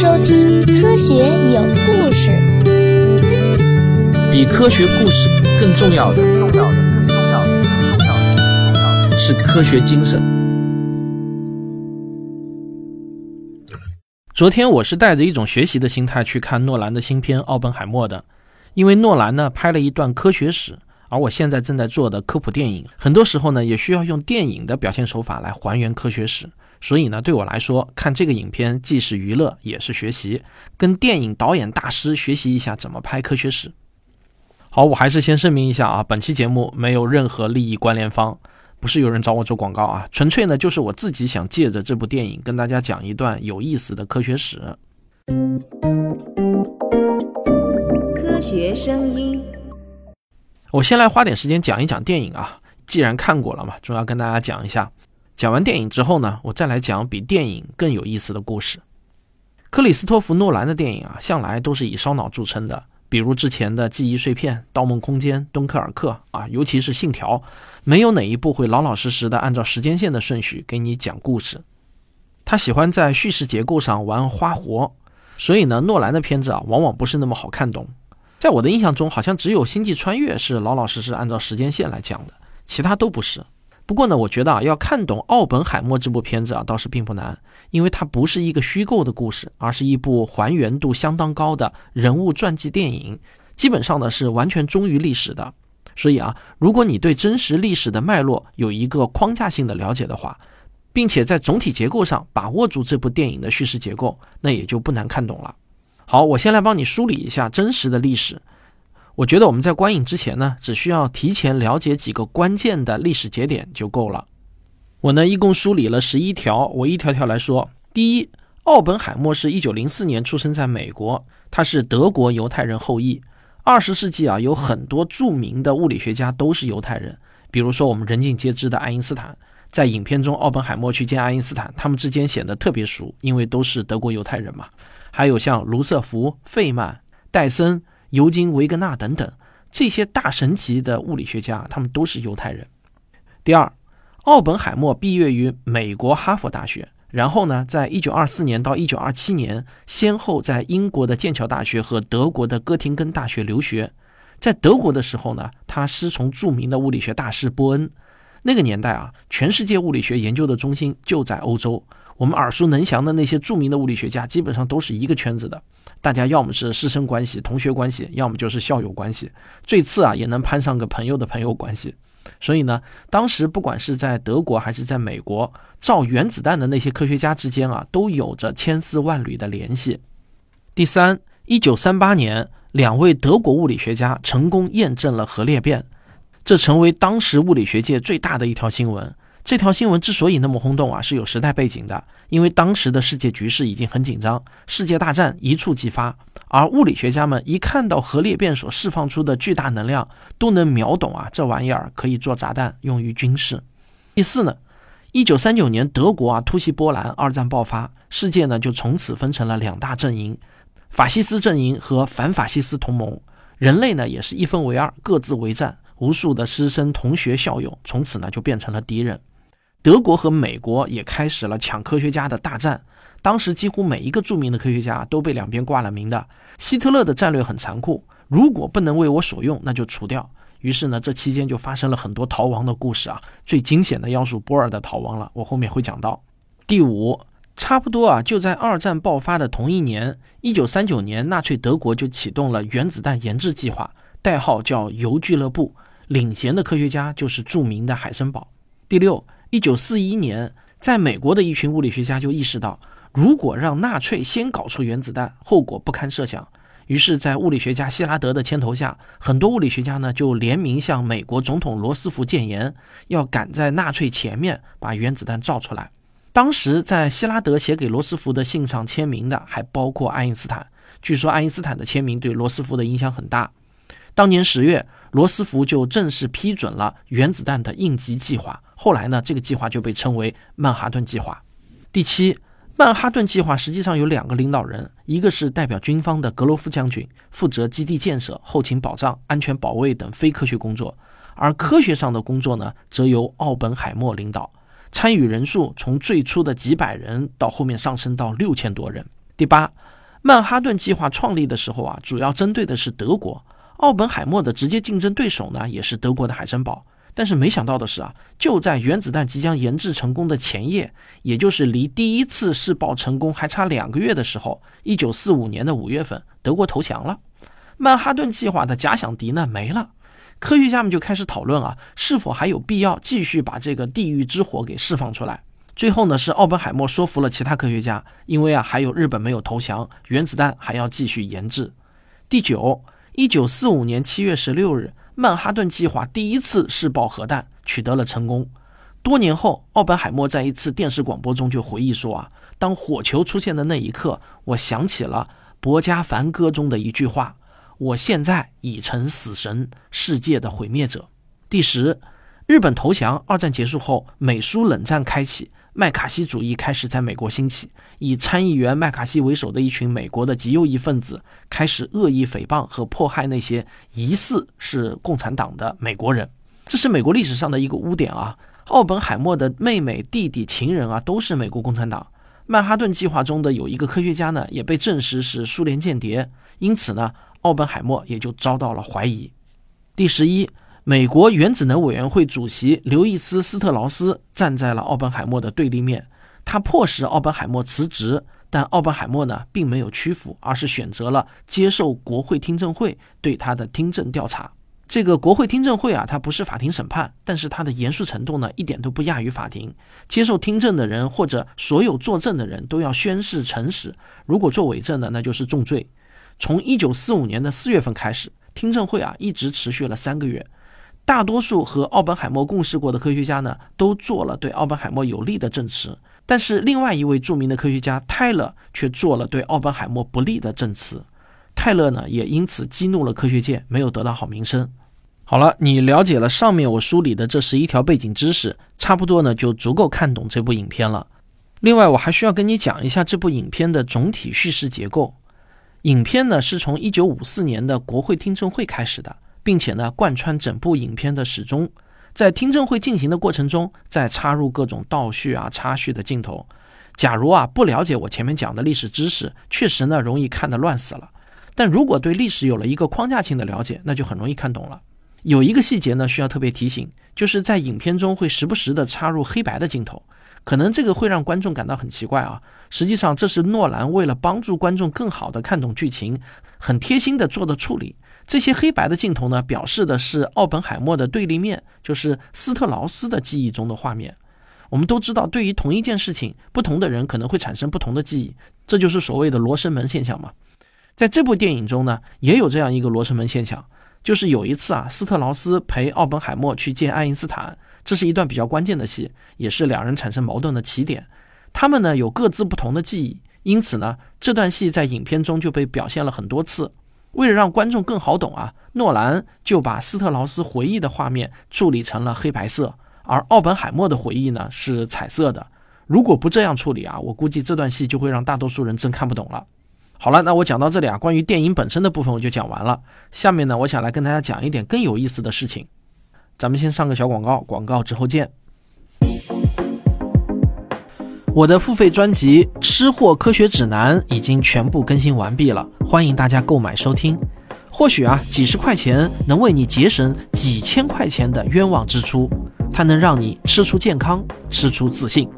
收听《科学有故事》。比科学故事更重要的，重要的，更重要的，更重要的，更重要的是科学精神。昨天我是带着一种学习的心态去看诺兰的新片《奥本海默》的，因为诺兰呢拍了一段科学史，而我现在正在做的科普电影，很多时候呢也需要用电影的表现手法来还原科学史。所以呢，对我来说，看这个影片既是娱乐，也是学习，跟电影导演大师学习一下怎么拍科学史。好，我还是先声明一下啊，本期节目没有任何利益关联方，不是有人找我做广告啊，纯粹呢就是我自己想借着这部电影跟大家讲一段有意思的科学史。科学声音，我先来花点时间讲一讲电影啊，既然看过了嘛，总要跟大家讲一下。讲完电影之后呢，我再来讲比电影更有意思的故事。克里斯托弗·诺兰的电影啊，向来都是以烧脑著称的，比如之前的《记忆碎片》《盗梦空间》《敦刻尔克》啊，尤其是《信条》，没有哪一部会老老实实的按照时间线的顺序给你讲故事。他喜欢在叙事结构上玩花活，所以呢，诺兰的片子啊，往往不是那么好看懂。在我的印象中，好像只有《星际穿越》是老老实实按照时间线来讲的，其他都不是。不过呢，我觉得啊，要看懂《奥本海默》这部片子啊，倒是并不难，因为它不是一个虚构的故事，而是一部还原度相当高的人物传记电影，基本上呢是完全忠于历史的。所以啊，如果你对真实历史的脉络有一个框架性的了解的话，并且在总体结构上把握住这部电影的叙事结构，那也就不难看懂了。好，我先来帮你梳理一下真实的历史。我觉得我们在观影之前呢，只需要提前了解几个关键的历史节点就够了。我呢一共梳理了十一条，我一条条来说。第一，奥本海默是一九零四年出生在美国，他是德国犹太人后裔。二十世纪啊，有很多著名的物理学家都是犹太人，比如说我们人尽皆知的爱因斯坦。在影片中，奥本海默去见爱因斯坦，他们之间显得特别熟，因为都是德国犹太人嘛。还有像卢瑟福、费曼、戴森。尤金·维格纳等等这些大神级的物理学家，他们都是犹太人。第二，奥本海默毕业于美国哈佛大学，然后呢，在一九二四年到一九二七年，先后在英国的剑桥大学和德国的哥廷根大学留学。在德国的时候呢，他师从著名的物理学大师波恩。那个年代啊，全世界物理学研究的中心就在欧洲。我们耳熟能详的那些著名的物理学家，基本上都是一个圈子的。大家要么是师生关系、同学关系，要么就是校友关系，最次啊也能攀上个朋友的朋友关系。所以呢，当时不管是在德国还是在美国，造原子弹的那些科学家之间啊，都有着千丝万缕的联系。第三，一九三八年，两位德国物理学家成功验证了核裂变，这成为当时物理学界最大的一条新闻。这条新闻之所以那么轰动啊，是有时代背景的。因为当时的世界局势已经很紧张，世界大战一触即发，而物理学家们一看到核裂变所释放出的巨大能量，都能秒懂啊，这玩意儿可以做炸弹用于军事。第四呢，一九三九年德国啊突袭波兰，二战爆发，世界呢就从此分成了两大阵营，法西斯阵营和反法西斯同盟，人类呢也是一分为二，各自为战，无数的师生、同学、校友从此呢就变成了敌人。德国和美国也开始了抢科学家的大战。当时几乎每一个著名的科学家都被两边挂了名的。希特勒的战略很残酷，如果不能为我所用，那就除掉。于是呢，这期间就发生了很多逃亡的故事啊。最惊险的要数波尔的逃亡了，我后面会讲到。第五，差不多啊，就在二战爆发的同一年，一九三九年，纳粹德国就启动了原子弹研制计划，代号叫铀俱乐部，领衔的科学家就是著名的海森堡。第六。一九四一年，在美国的一群物理学家就意识到，如果让纳粹先搞出原子弹，后果不堪设想。于是，在物理学家希拉德的牵头下，很多物理学家呢就联名向美国总统罗斯福谏言，要赶在纳粹前面把原子弹造出来。当时，在希拉德写给罗斯福的信上签名的还包括爱因斯坦。据说，爱因斯坦的签名对罗斯福的影响很大。当年十月，罗斯福就正式批准了原子弹的应急计划。后来呢，这个计划就被称为曼哈顿计划。第七，曼哈顿计划实际上有两个领导人，一个是代表军方的格罗夫将军，负责基地建设、后勤保障、安全保卫等非科学工作；而科学上的工作呢，则由奥本海默领导。参与人数从最初的几百人到后面上升到六千多人。第八，曼哈顿计划创立的时候啊，主要针对的是德国。奥本海默的直接竞争对手呢，也是德国的海森堡。但是没想到的是啊，就在原子弹即将研制成功的前夜，也就是离第一次试爆成功还差两个月的时候，一九四五年的五月份，德国投降了，曼哈顿计划的假想敌呢没了，科学家们就开始讨论啊，是否还有必要继续把这个地狱之火给释放出来？最后呢，是奥本海默说服了其他科学家，因为啊，还有日本没有投降，原子弹还要继续研制。第九，一九四五年七月十六日。曼哈顿计划第一次试爆核弹取得了成功。多年后，奥本海默在一次电视广播中就回忆说：“啊，当火球出现的那一刻，我想起了《伯加梵歌》中的一句话：‘我现在已成死神，世界的毁灭者。’”第十，日本投降。二战结束后，美苏冷战开启。麦卡锡主义开始在美国兴起，以参议员麦卡锡为首的一群美国的极右翼分子开始恶意诽谤和迫害那些疑似是共产党的美国人，这是美国历史上的一个污点啊！奥本海默的妹妹、弟弟、情人啊，都是美国共产党。曼哈顿计划中的有一个科学家呢，也被证实是苏联间谍，因此呢，奥本海默也就遭到了怀疑。第十一。美国原子能委员会主席刘易斯·斯特劳斯站在了奥本海默的对立面，他迫使奥本海默辞职，但奥本海默呢并没有屈服，而是选择了接受国会听证会对他的听证调查。这个国会听证会啊，它不是法庭审判，但是它的严肃程度呢一点都不亚于法庭。接受听证的人或者所有作证的人都要宣誓诚实，如果做伪证的，那就是重罪。从一九四五年的四月份开始，听证会啊一直持续了三个月。大多数和奥本海默共事过的科学家呢，都做了对奥本海默有利的证词，但是另外一位著名的科学家泰勒却做了对奥本海默不利的证词。泰勒呢，也因此激怒了科学界，没有得到好名声。好了，你了解了上面我梳理的这十一条背景知识，差不多呢就足够看懂这部影片了。另外，我还需要跟你讲一下这部影片的总体叙事结构。影片呢是从一九五四年的国会听证会开始的。并且呢，贯穿整部影片的始终，在听证会进行的过程中，再插入各种倒叙啊、插叙的镜头。假如啊不了解我前面讲的历史知识，确实呢容易看得乱死了。但如果对历史有了一个框架性的了解，那就很容易看懂了。有一个细节呢需要特别提醒，就是在影片中会时不时的插入黑白的镜头，可能这个会让观众感到很奇怪啊。实际上，这是诺兰为了帮助观众更好的看懂剧情，很贴心的做的处理。这些黑白的镜头呢，表示的是奥本海默的对立面，就是斯特劳斯的记忆中的画面。我们都知道，对于同一件事情，不同的人可能会产生不同的记忆，这就是所谓的罗生门现象嘛。在这部电影中呢，也有这样一个罗生门现象，就是有一次啊，斯特劳斯陪奥本海默去见爱因斯坦，这是一段比较关键的戏，也是两人产生矛盾的起点。他们呢有各自不同的记忆，因此呢，这段戏在影片中就被表现了很多次。为了让观众更好懂啊，诺兰就把斯特劳斯回忆的画面处理成了黑白色，而奥本海默的回忆呢是彩色的。如果不这样处理啊，我估计这段戏就会让大多数人真看不懂了。好了，那我讲到这里啊，关于电影本身的部分我就讲完了。下面呢，我想来跟大家讲一点更有意思的事情。咱们先上个小广告，广告之后见。我的付费专辑《吃货科学指南》已经全部更新完毕了，欢迎大家购买收听。或许啊，几十块钱能为你节省几千块钱的冤枉支出，它能让你吃出健康，吃出自信。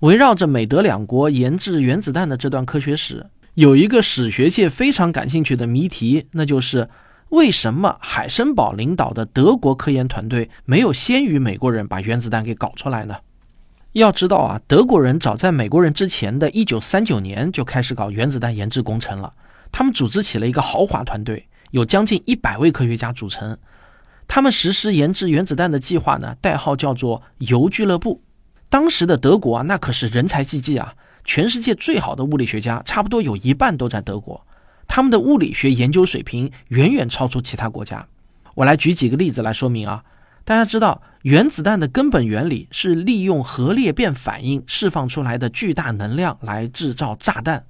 围绕着美德两国研制原子弹的这段科学史，有一个史学界非常感兴趣的谜题，那就是。为什么海森堡领导的德国科研团队没有先于美国人把原子弹给搞出来呢？要知道啊，德国人早在美国人之前的一九三九年就开始搞原子弹研制工程了。他们组织起了一个豪华团队，有将近一百位科学家组成。他们实施研制原子弹的计划呢，代号叫做“铀俱乐部”。当时的德国啊，那可是人才济济啊，全世界最好的物理学家差不多有一半都在德国。他们的物理学研究水平远远超出其他国家。我来举几个例子来说明啊。大家知道，原子弹的根本原理是利用核裂变反应释放出来的巨大能量来制造炸弹。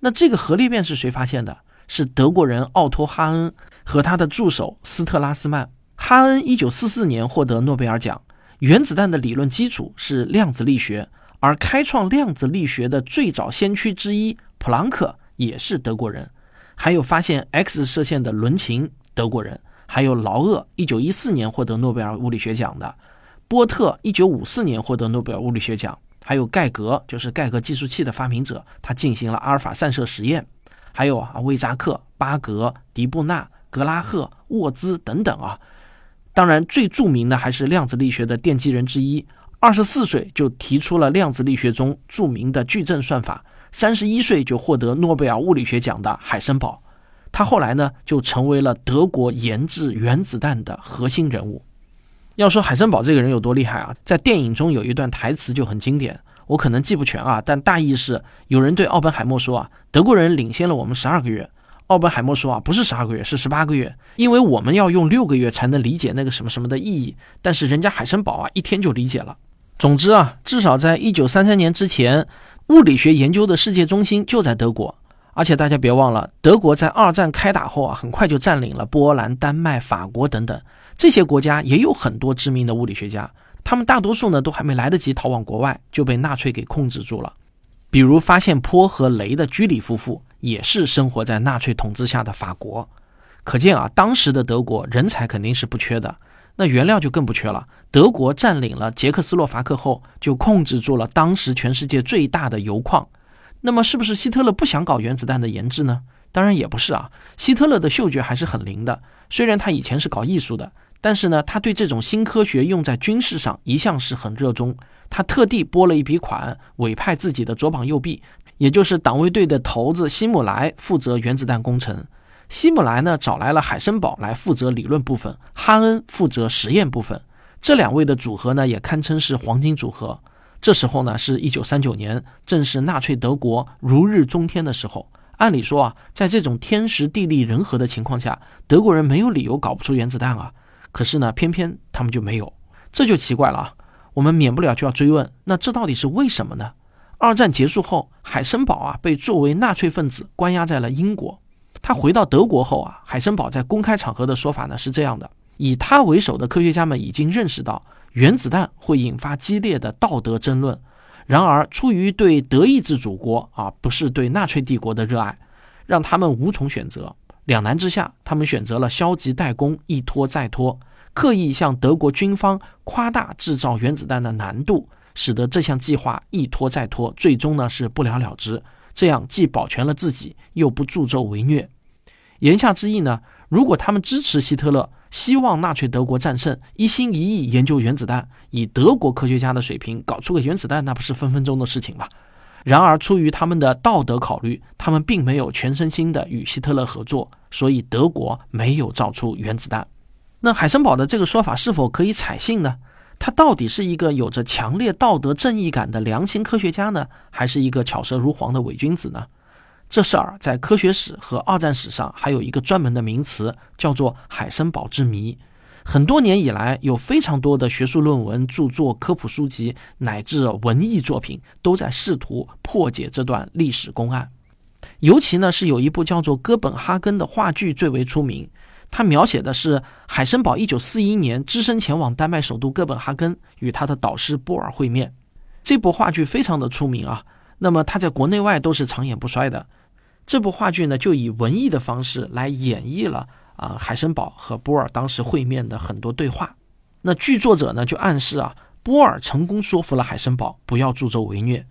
那这个核裂变是谁发现的？是德国人奥托·哈恩和他的助手斯特拉斯曼。哈恩一九四四年获得诺贝尔奖。原子弹的理论基础是量子力学，而开创量子力学的最早先驱之一普朗克也是德国人，还有发现 X 射线的伦琴德国人，还有劳厄一九一四年获得诺贝尔物理学奖的，波特一九五四年获得诺贝尔物理学奖，还有盖格就是盖格计数器的发明者，他进行了阿尔法散射实验，还有啊魏扎克、巴格、迪布纳、格拉赫、沃兹等等啊。当然，最著名的还是量子力学的奠基人之一。二十四岁就提出了量子力学中著名的矩阵算法，三十一岁就获得诺贝尔物理学奖的海森堡，他后来呢就成为了德国研制原子弹的核心人物。要说海森堡这个人有多厉害啊，在电影中有一段台词就很经典，我可能记不全啊，但大意是有人对奥本海默说啊，德国人领先了我们十二个月。奥本海默说啊，不是十二个月，是十八个月，因为我们要用六个月才能理解那个什么什么的意义，但是人家海森堡啊一天就理解了。总之啊，至少在一九三三年之前，物理学研究的世界中心就在德国。而且大家别忘了，德国在二战开打后啊，很快就占领了波兰、丹麦、法国等等这些国家，也有很多知名的物理学家。他们大多数呢，都还没来得及逃往国外，就被纳粹给控制住了。比如发现钋和镭的居里夫妇，也是生活在纳粹统治下的法国。可见啊，当时的德国人才肯定是不缺的。那原料就更不缺了。德国占领了捷克斯洛伐克后，就控制住了当时全世界最大的油矿。那么，是不是希特勒不想搞原子弹的研制呢？当然也不是啊。希特勒的嗅觉还是很灵的。虽然他以前是搞艺术的，但是呢，他对这种新科学用在军事上一向是很热衷。他特地拨了一笔款，委派自己的左膀右臂，也就是党卫队的头子希姆莱负责原子弹工程。希姆莱呢找来了海森堡来负责理论部分，哈恩负责实验部分。这两位的组合呢也堪称是黄金组合。这时候呢是一九三九年，正是纳粹德国如日中天的时候。按理说啊，在这种天时地利人和的情况下，德国人没有理由搞不出原子弹啊。可是呢，偏偏他们就没有，这就奇怪了啊。我们免不了就要追问，那这到底是为什么呢？二战结束后，海森堡啊被作为纳粹分子关押在了英国。他回到德国后啊，海森堡在公开场合的说法呢是这样的：以他为首的科学家们已经认识到原子弹会引发激烈的道德争论，然而出于对德意志祖国啊不是对纳粹帝国的热爱，让他们无从选择。两难之下，他们选择了消极怠工，一拖再拖，刻意向德国军方夸大制造原子弹的难度，使得这项计划一拖再拖，最终呢是不了了之。这样既保全了自己，又不助纣为虐。言下之意呢，如果他们支持希特勒，希望纳粹德国战胜，一心一意研究原子弹，以德国科学家的水平搞出个原子弹，那不是分分钟的事情吗？然而，出于他们的道德考虑，他们并没有全身心的与希特勒合作，所以德国没有造出原子弹。那海森堡的这个说法是否可以采信呢？他到底是一个有着强烈道德正义感的良心科学家呢，还是一个巧舌如簧的伪君子呢？这事儿在科学史和二战史上还有一个专门的名词，叫做“海森堡之谜”。很多年以来，有非常多的学术论文、著作、科普书籍乃至文艺作品，都在试图破解这段历史公案。尤其呢，是有一部叫做《哥本哈根》的话剧最为出名。它描写的是海森堡1941年只身前往丹麦首都哥本哈根与他的导师波尔会面。这部话剧非常的出名啊，那么他在国内外都是长演不衰的。这部话剧呢，就以文艺的方式来演绎了啊海森堡和波尔当时会面的很多对话。那剧作者呢就暗示啊，波尔成功说服了海森堡不要助纣为虐，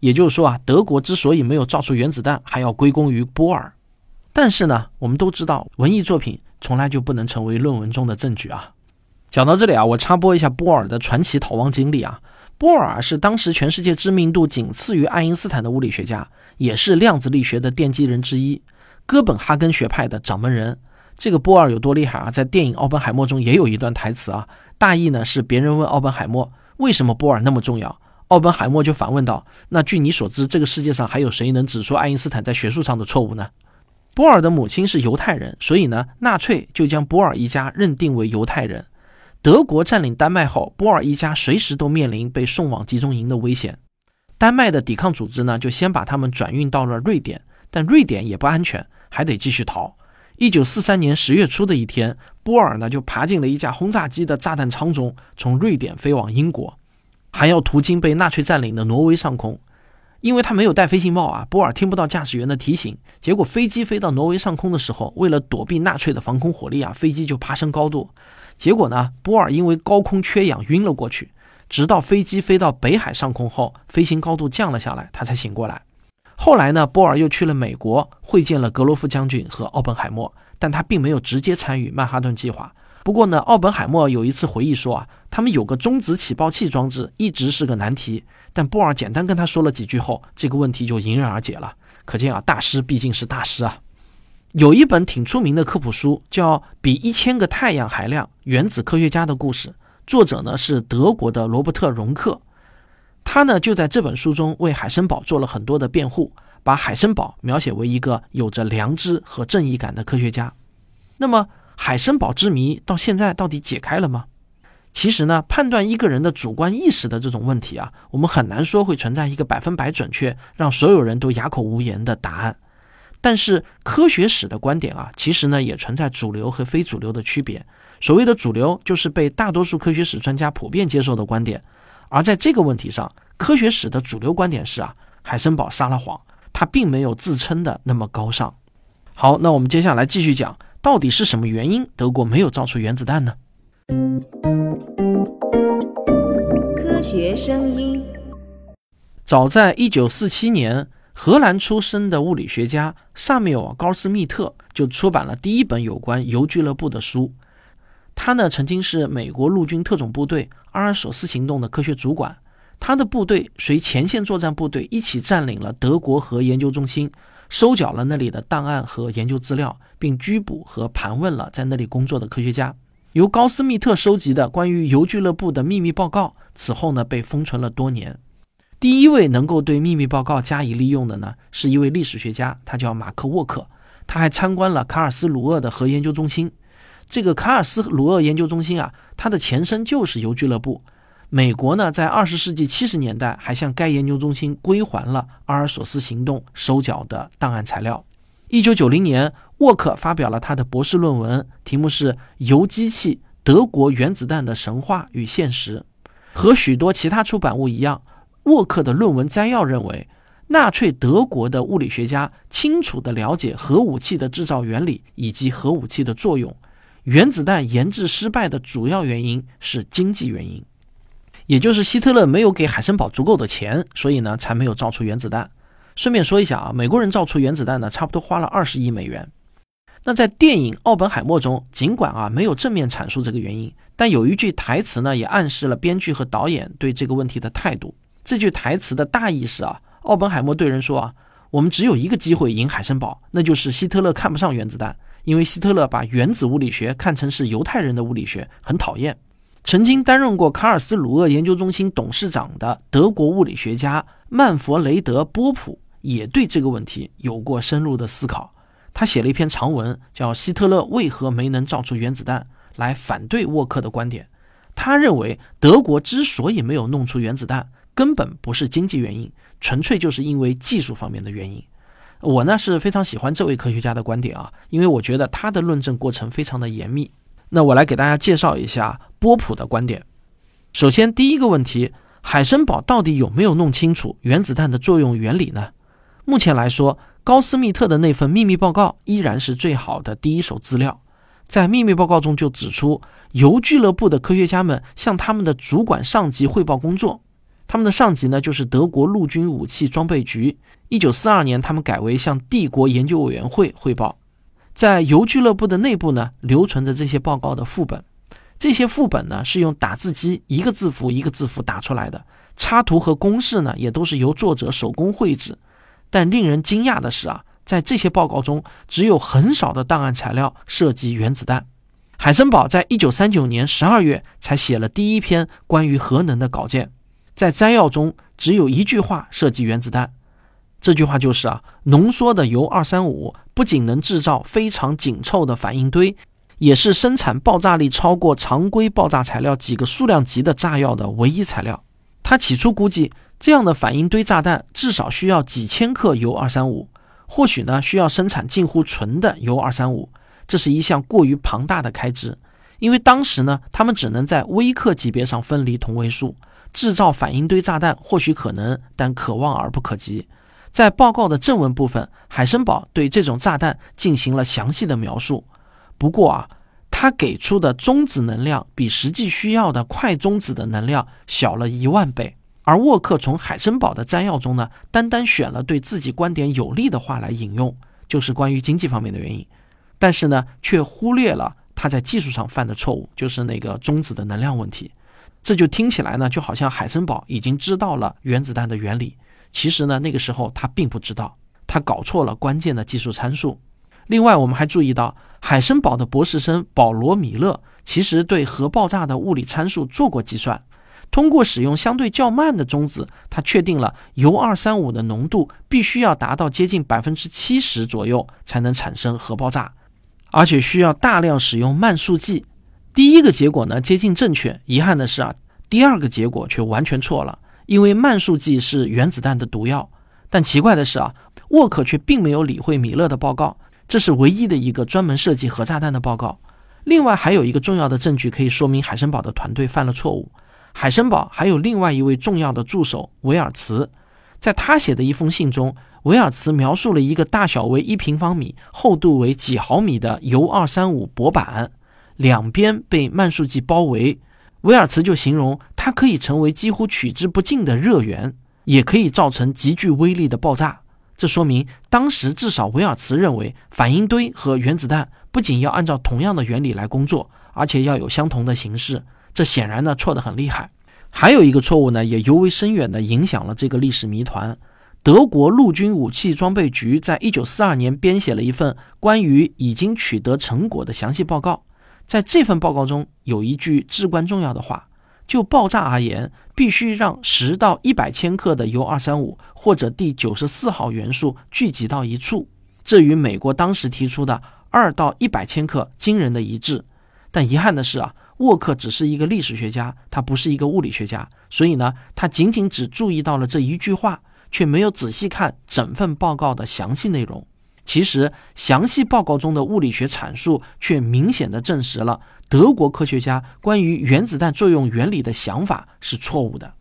也就是说啊，德国之所以没有造出原子弹，还要归功于波尔。但是呢，我们都知道文艺作品。从来就不能成为论文中的证据啊！讲到这里啊，我插播一下波尔的传奇逃亡经历啊。波尔是当时全世界知名度仅次于爱因斯坦的物理学家，也是量子力学的奠基人之一，哥本哈根学派的掌门人。这个波尔有多厉害啊？在电影《奥本海默》中也有一段台词啊，大意呢是别人问奥本海默为什么波尔那么重要，奥本海默就反问道：“那据你所知，这个世界上还有谁能指出爱因斯坦在学术上的错误呢？”波尔的母亲是犹太人，所以呢，纳粹就将波尔一家认定为犹太人。德国占领丹麦后，波尔一家随时都面临被送往集中营的危险。丹麦的抵抗组织呢，就先把他们转运到了瑞典，但瑞典也不安全，还得继续逃。一九四三年十月初的一天，波尔呢就爬进了一架轰炸机的炸弹舱中，从瑞典飞往英国。还要途经被纳粹占领的挪威上空。因为他没有戴飞行帽啊，波尔听不到驾驶员的提醒。结果飞机飞到挪威上空的时候，为了躲避纳粹的防空火力啊，飞机就爬升高度。结果呢，波尔因为高空缺氧晕了过去。直到飞机飞到北海上空后，飞行高度降了下来，他才醒过来。后来呢，波尔又去了美国，会见了格罗夫将军和奥本海默，但他并没有直接参与曼哈顿计划。不过呢，奥本海默有一次回忆说啊，他们有个中子起爆器装置，一直是个难题。但波尔简单跟他说了几句后，这个问题就迎刃而解了。可见啊，大师毕竟是大师啊。有一本挺出名的科普书，叫《比一千个太阳还亮：原子科学家的故事》，作者呢是德国的罗伯特·荣克。他呢就在这本书中为海森堡做了很多的辩护，把海森堡描写为一个有着良知和正义感的科学家。那么，海森堡之谜到现在到底解开了吗？其实呢，判断一个人的主观意识的这种问题啊，我们很难说会存在一个百分百准确，让所有人都哑口无言的答案。但是科学史的观点啊，其实呢也存在主流和非主流的区别。所谓的主流，就是被大多数科学史专家普遍接受的观点。而在这个问题上，科学史的主流观点是啊，海森堡撒了谎，他并没有自称的那么高尚。好，那我们接下来继续讲，到底是什么原因德国没有造出原子弹呢？科学声音。早在一九四七年，荷兰出生的物理学家萨缪尔·高斯密特就出版了第一本有关铀俱乐部的书。他呢，曾经是美国陆军特种部队阿尔索斯行动的科学主管。他的部队随前线作战部队一起占领了德国核研究中心，收缴了那里的档案和研究资料，并拘捕和盘问了在那里工作的科学家。由高斯密特收集的关于铀俱乐部的秘密报告，此后呢被封存了多年。第一位能够对秘密报告加以利用的呢，是一位历史学家，他叫马克沃克。他还参观了卡尔斯鲁厄的核研究中心。这个卡尔斯鲁厄研究中心啊，它的前身就是铀俱乐部。美国呢，在二十世纪七十年代还向该研究中心归还了阿尔索斯行动收缴的档案材料。一九九零年。沃克发表了他的博士论文，题目是《铀机器：德国原子弹的神话与现实》。和许多其他出版物一样，沃克的论文摘要认为，纳粹德国的物理学家清楚地了解核武器的制造原理以及核武器的作用。原子弹研制失败的主要原因是经济原因，也就是希特勒没有给海森堡足够的钱，所以呢才没有造出原子弹。顺便说一下啊，美国人造出原子弹呢，差不多花了二十亿美元。那在电影《奥本海默》中，尽管啊没有正面阐述这个原因，但有一句台词呢，也暗示了编剧和导演对这个问题的态度。这句台词的大意是啊，奥本海默对人说啊，我们只有一个机会赢海森堡，那就是希特勒看不上原子弹，因为希特勒把原子物理学看成是犹太人的物理学，很讨厌。曾经担任过卡尔斯鲁厄研究中心董事长的德国物理学家曼弗雷德·波普也对这个问题有过深入的思考。他写了一篇长文，叫《希特勒为何没能造出原子弹》，来反对沃克的观点。他认为，德国之所以没有弄出原子弹，根本不是经济原因，纯粹就是因为技术方面的原因。我呢是非常喜欢这位科学家的观点啊，因为我觉得他的论证过程非常的严密。那我来给大家介绍一下波普的观点。首先，第一个问题，海森堡到底有没有弄清楚原子弹的作用原理呢？目前来说。高斯密特的那份秘密报告依然是最好的第一手资料。在秘密报告中就指出，由俱乐部的科学家们向他们的主管上级汇报工作。他们的上级呢，就是德国陆军武器装备局。一九四二年，他们改为向帝国研究委员会汇报。在游俱乐部的内部呢，留存着这些报告的副本。这些副本呢，是用打字机一个字符一个字符打出来的。插图和公式呢，也都是由作者手工绘制。但令人惊讶的是啊，在这些报告中，只有很少的档案材料涉及原子弹。海森堡在一九三九年十二月才写了第一篇关于核能的稿件，在摘要中只有一句话涉及原子弹，这句话就是啊，浓缩的铀二三五不仅能制造非常紧凑的反应堆，也是生产爆炸力超过常规爆炸材料几个数量级的炸药的唯一材料。他起初估计。这样的反应堆炸弹至少需要几千克铀二三五，或许呢需要生产近乎纯的铀二三五，这是一项过于庞大的开支，因为当时呢他们只能在微克级别上分离同位素，制造反应堆炸弹或许可能，但可望而不可及。在报告的正文部分，海森堡对这种炸弹进行了详细的描述。不过啊，他给出的中子能量比实际需要的快中子的能量小了一万倍。而沃克从海森堡的摘要中呢，单单选了对自己观点有利的话来引用，就是关于经济方面的原因。但是呢，却忽略了他在技术上犯的错误，就是那个中子的能量问题。这就听起来呢，就好像海森堡已经知道了原子弹的原理。其实呢，那个时候他并不知道，他搞错了关键的技术参数。另外，我们还注意到，海森堡的博士生保罗·米勒其实对核爆炸的物理参数做过计算，通过使用相对较慢的中子，他确定了铀二三五的浓度必须要达到接近百分之七十左右才能产生核爆炸，而且需要大量使用慢速剂。第一个结果呢接近正确，遗憾的是啊，第二个结果却完全错了。因为慢速剂是原子弹的毒药，但奇怪的是啊，沃克却并没有理会米勒的报告，这是唯一的一个专门设计核炸弹的报告。另外还有一个重要的证据可以说明海森堡的团队犯了错误。海森堡还有另外一位重要的助手维尔茨，在他写的一封信中，维尔茨描述了一个大小为一平方米、厚度为几毫米的铀二三五薄板，两边被慢速剂包围。维尔茨就形容它可以成为几乎取之不尽的热源，也可以造成极具威力的爆炸。这说明当时至少维尔茨认为，反应堆和原子弹不仅要按照同样的原理来工作，而且要有相同的形式。这显然呢错得很厉害。还有一个错误呢，也尤为深远地影响了这个历史谜团。德国陆军武器装备局在一九四二年编写了一份关于已经取得成果的详细报告。在这份报告中有一句至关重要的话：就爆炸而言，必须让十到一百千克的铀二三五或者第九十四号元素聚集到一处。这与美国当时提出的二到一百千克惊人的一致。但遗憾的是啊，沃克只是一个历史学家，他不是一个物理学家，所以呢，他仅仅只注意到了这一句话，却没有仔细看整份报告的详细内容。其实，详细报告中的物理学阐述却明显的证实了德国科学家关于原子弹作用原理的想法是错误的。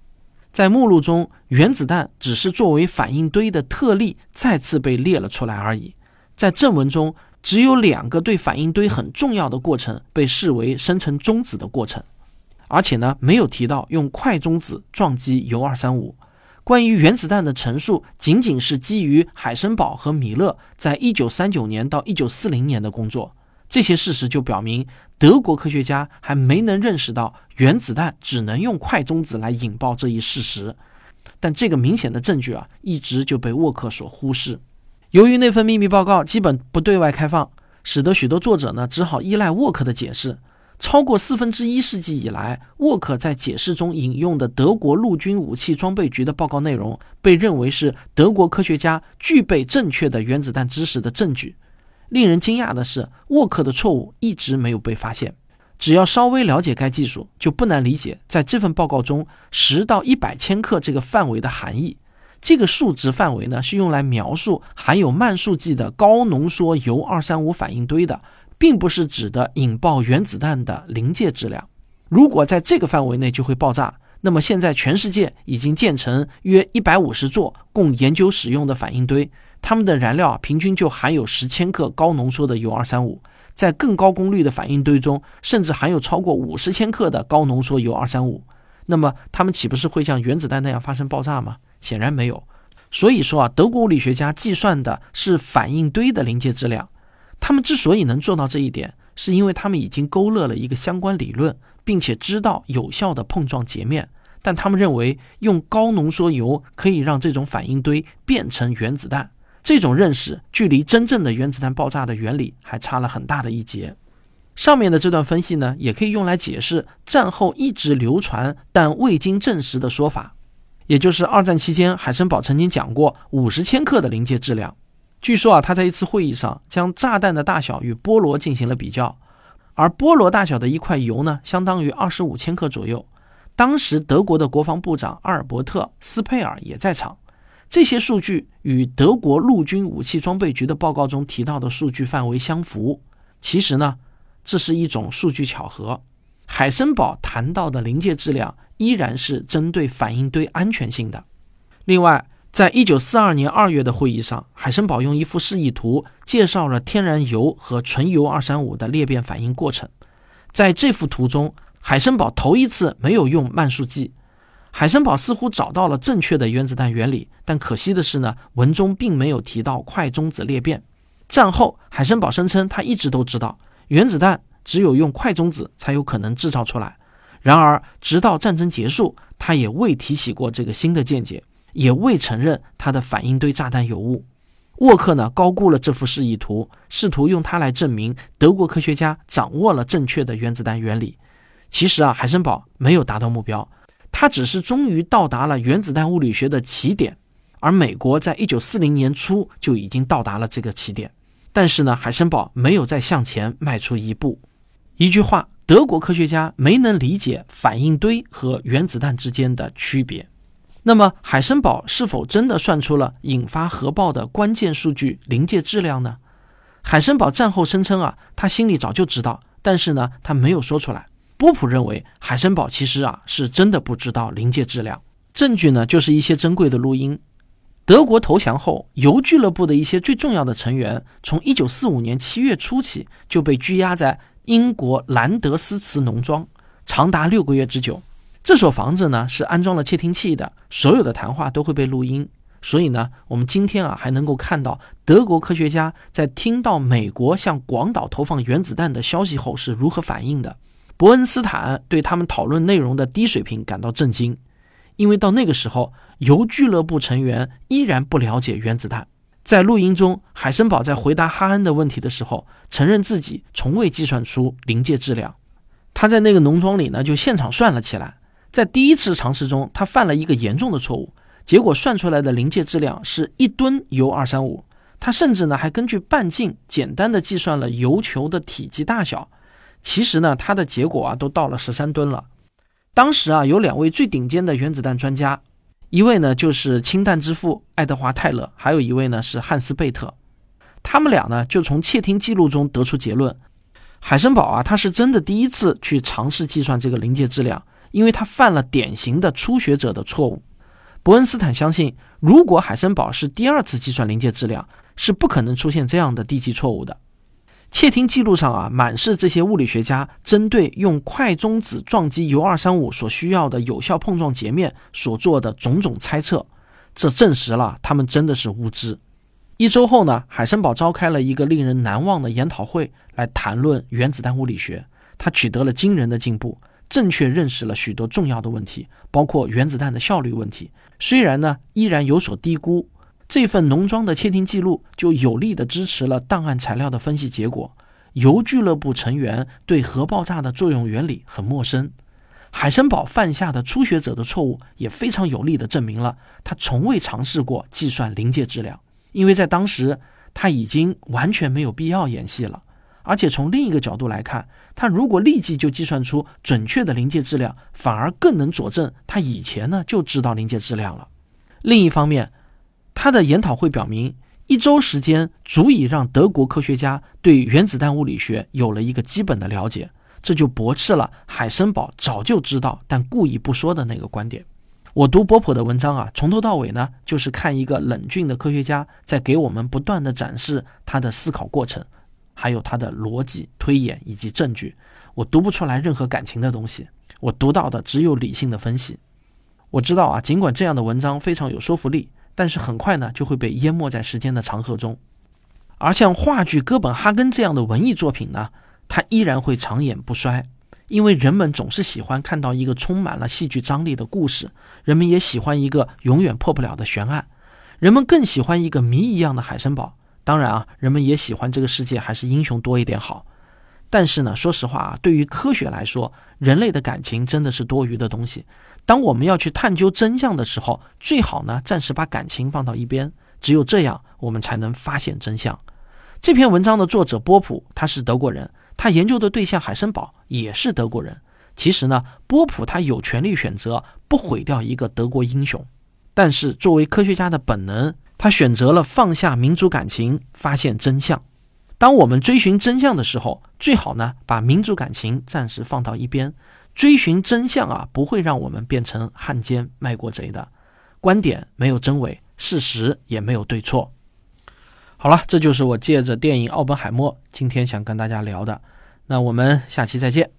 在目录中，原子弹只是作为反应堆的特例再次被列了出来而已。在正文中，只有两个对反应堆很重要的过程被视为生成中子的过程，而且呢，没有提到用快中子撞击铀二三五。关于原子弹的陈述，仅仅是基于海森堡和米勒在一九三九年到一九四零年的工作。这些事实就表明，德国科学家还没能认识到原子弹只能用快中子来引爆这一事实。但这个明显的证据啊，一直就被沃克所忽视。由于那份秘密报告基本不对外开放，使得许多作者呢只好依赖沃克的解释。超过四分之一世纪以来，沃克在解释中引用的德国陆军武器装备局的报告内容，被认为是德国科学家具备正确的原子弹知识的证据。令人惊讶的是，沃克的错误一直没有被发现。只要稍微了解该技术，就不难理解在这份报告中十到一百千克这个范围的含义。这个数值范围呢，是用来描述含有慢速剂的高浓缩铀二三五反应堆的。并不是指的引爆原子弹的临界质量。如果在这个范围内就会爆炸，那么现在全世界已经建成约一百五十座供研究使用的反应堆，它们的燃料平均就含有十千克高浓缩的铀二三五。在更高功率的反应堆中，甚至含有超过五十千克的高浓缩铀二三五。那么它们岂不是会像原子弹那样发生爆炸吗？显然没有。所以说啊，德国物理学家计算的是反应堆的临界质量。他们之所以能做到这一点，是因为他们已经勾勒了一个相关理论，并且知道有效的碰撞截面。但他们认为用高浓缩铀可以让这种反应堆变成原子弹，这种认识距离真正的原子弹爆炸的原理还差了很大的一截。上面的这段分析呢，也可以用来解释战后一直流传但未经证实的说法，也就是二战期间海森堡曾经讲过五十千克的临界质量。据说啊，他在一次会议上将炸弹的大小与菠萝进行了比较，而菠萝大小的一块铀呢，相当于二十五千克左右。当时德国的国防部长阿尔伯特·斯佩尔也在场。这些数据与德国陆军武器装备局的报告中提到的数据范围相符。其实呢，这是一种数据巧合。海森堡谈到的临界质量依然是针对反应堆安全性的。另外，在一九四二年二月的会议上，海森堡用一幅示意图介绍了天然油和纯铀二三五的裂变反应过程。在这幅图中，海森堡头一次没有用慢速计。海森堡似乎找到了正确的原子弹原理，但可惜的是呢，文中并没有提到快中子裂变。战后，海森堡声称他一直都知道原子弹只有用快中子才有可能制造出来。然而，直到战争结束，他也未提起过这个新的见解，也未承认他的反应堆炸弹有误。沃克呢，高估了这幅示意图，试图用它来证明德国科学家掌握了正确的原子弹原理。其实啊，海森堡没有达到目标。他只是终于到达了原子弹物理学的起点，而美国在一九四零年初就已经到达了这个起点。但是呢，海森堡没有再向前迈出一步。一句话，德国科学家没能理解反应堆和原子弹之间的区别。那么，海森堡是否真的算出了引发核爆的关键数据临界质量呢？海森堡战后声称啊，他心里早就知道，但是呢，他没有说出来。波普认为，海森堡其实啊是真的不知道临界质量。证据呢，就是一些珍贵的录音。德国投降后，铀俱乐部的一些最重要的成员，从1945年7月初起就被拘押在英国兰德斯茨农庄，长达六个月之久。这所房子呢是安装了窃听器的，所有的谈话都会被录音。所以呢，我们今天啊还能够看到德国科学家在听到美国向广岛投放原子弹的消息后是如何反应的。伯恩斯坦对他们讨论内容的低水平感到震惊，因为到那个时候，铀俱乐部成员依然不了解原子弹。在录音中，海森堡在回答哈恩的问题的时候，承认自己从未计算出临界质量。他在那个农庄里呢，就现场算了起来。在第一次尝试中，他犯了一个严重的错误，结果算出来的临界质量是一吨铀二三五。他甚至呢，还根据半径简单的计算了铀球的体积大小。其实呢，它的结果啊都到了十三吨了。当时啊，有两位最顶尖的原子弹专家，一位呢就是氢弹之父爱德华泰勒，还有一位呢是汉斯贝特。他们俩呢就从窃听记录中得出结论：海森堡啊，他是真的第一次去尝试计算这个临界质量，因为他犯了典型的初学者的错误。伯恩斯坦相信，如果海森堡是第二次计算临界质量，是不可能出现这样的低级错误的。窃听记录上啊，满是这些物理学家针对用快中子撞击铀二三五所需要的有效碰撞截面所做的种种猜测，这证实了他们真的是无知。一周后呢，海森堡召开了一个令人难忘的研讨会，来谈论原子弹物理学。他取得了惊人的进步，正确认识了许多重要的问题，包括原子弹的效率问题。虽然呢，依然有所低估。这份农庄的窃听记录就有力地支持了档案材料的分析结果。由俱乐部成员对核爆炸的作用原理很陌生。海森堡犯下的初学者的错误也非常有力地证明了他从未尝试过计算临界质量，因为在当时他已经完全没有必要演戏了。而且从另一个角度来看，他如果立即就计算出准确的临界质量，反而更能佐证他以前呢就知道临界质量了。另一方面，他的研讨会表明，一周时间足以让德国科学家对原子弹物理学有了一个基本的了解，这就驳斥了海森堡早就知道但故意不说的那个观点。我读波普的文章啊，从头到尾呢，就是看一个冷峻的科学家在给我们不断的展示他的思考过程，还有他的逻辑推演以及证据。我读不出来任何感情的东西，我读到的只有理性的分析。我知道啊，尽管这样的文章非常有说服力。但是很快呢，就会被淹没在时间的长河中。而像话剧《哥本哈根》这样的文艺作品呢，它依然会长演不衰，因为人们总是喜欢看到一个充满了戏剧张力的故事，人们也喜欢一个永远破不了的悬案，人们更喜欢一个谜一样的海森堡。当然啊，人们也喜欢这个世界还是英雄多一点好。但是呢，说实话啊，对于科学来说，人类的感情真的是多余的东西。当我们要去探究真相的时候，最好呢暂时把感情放到一边，只有这样，我们才能发现真相。这篇文章的作者波普他是德国人，他研究的对象海森堡也是德国人。其实呢，波普他有权利选择不毁掉一个德国英雄，但是作为科学家的本能，他选择了放下民族感情，发现真相。当我们追寻真相的时候，最好呢把民族感情暂时放到一边。追寻真相啊，不会让我们变成汉奸卖国贼的。观点没有真伪，事实也没有对错。好了，这就是我借着电影《奥本海默》今天想跟大家聊的。那我们下期再见。